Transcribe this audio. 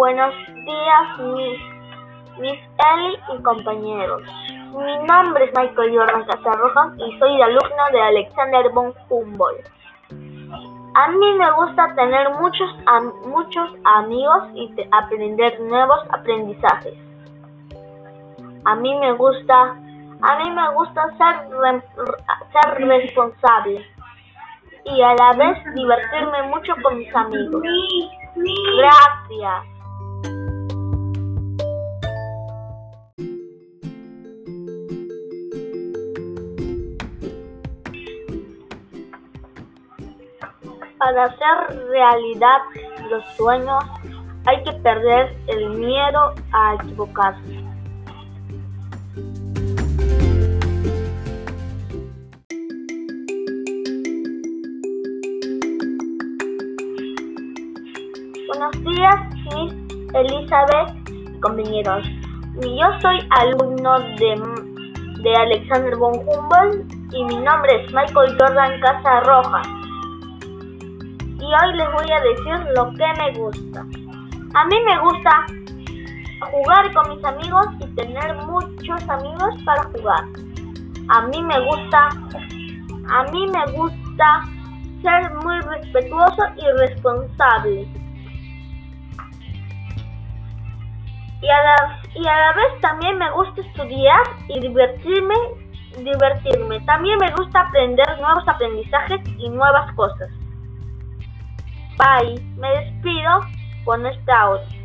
Buenos días, Miss, Miss Ellie y compañeros. Mi nombre es Michael Jordan Casarrojas y soy alumno de Alexander von Humboldt. A mí me gusta tener muchos, muchos amigos y aprender nuevos aprendizajes. A mí me gusta, a mí me gusta ser, ser responsable y a la vez divertirme mucho con mis amigos. Gracias. Para hacer realidad los sueños hay que perder el miedo a equivocarse. Buenos días, Miss Elizabeth y compañeros. Yo soy alumno de, de Alexander von Humboldt y mi nombre es Michael Jordan Casa Roja. Hoy les voy a decir lo que me gusta. A mí me gusta jugar con mis amigos y tener muchos amigos para jugar. A mí me gusta, a mí me gusta ser muy respetuoso y responsable. y a, la, y a la vez también me gusta estudiar y divertirme, divertirme. También me gusta aprender nuevos aprendizajes y nuevas cosas. Bye, me despido con esta audio.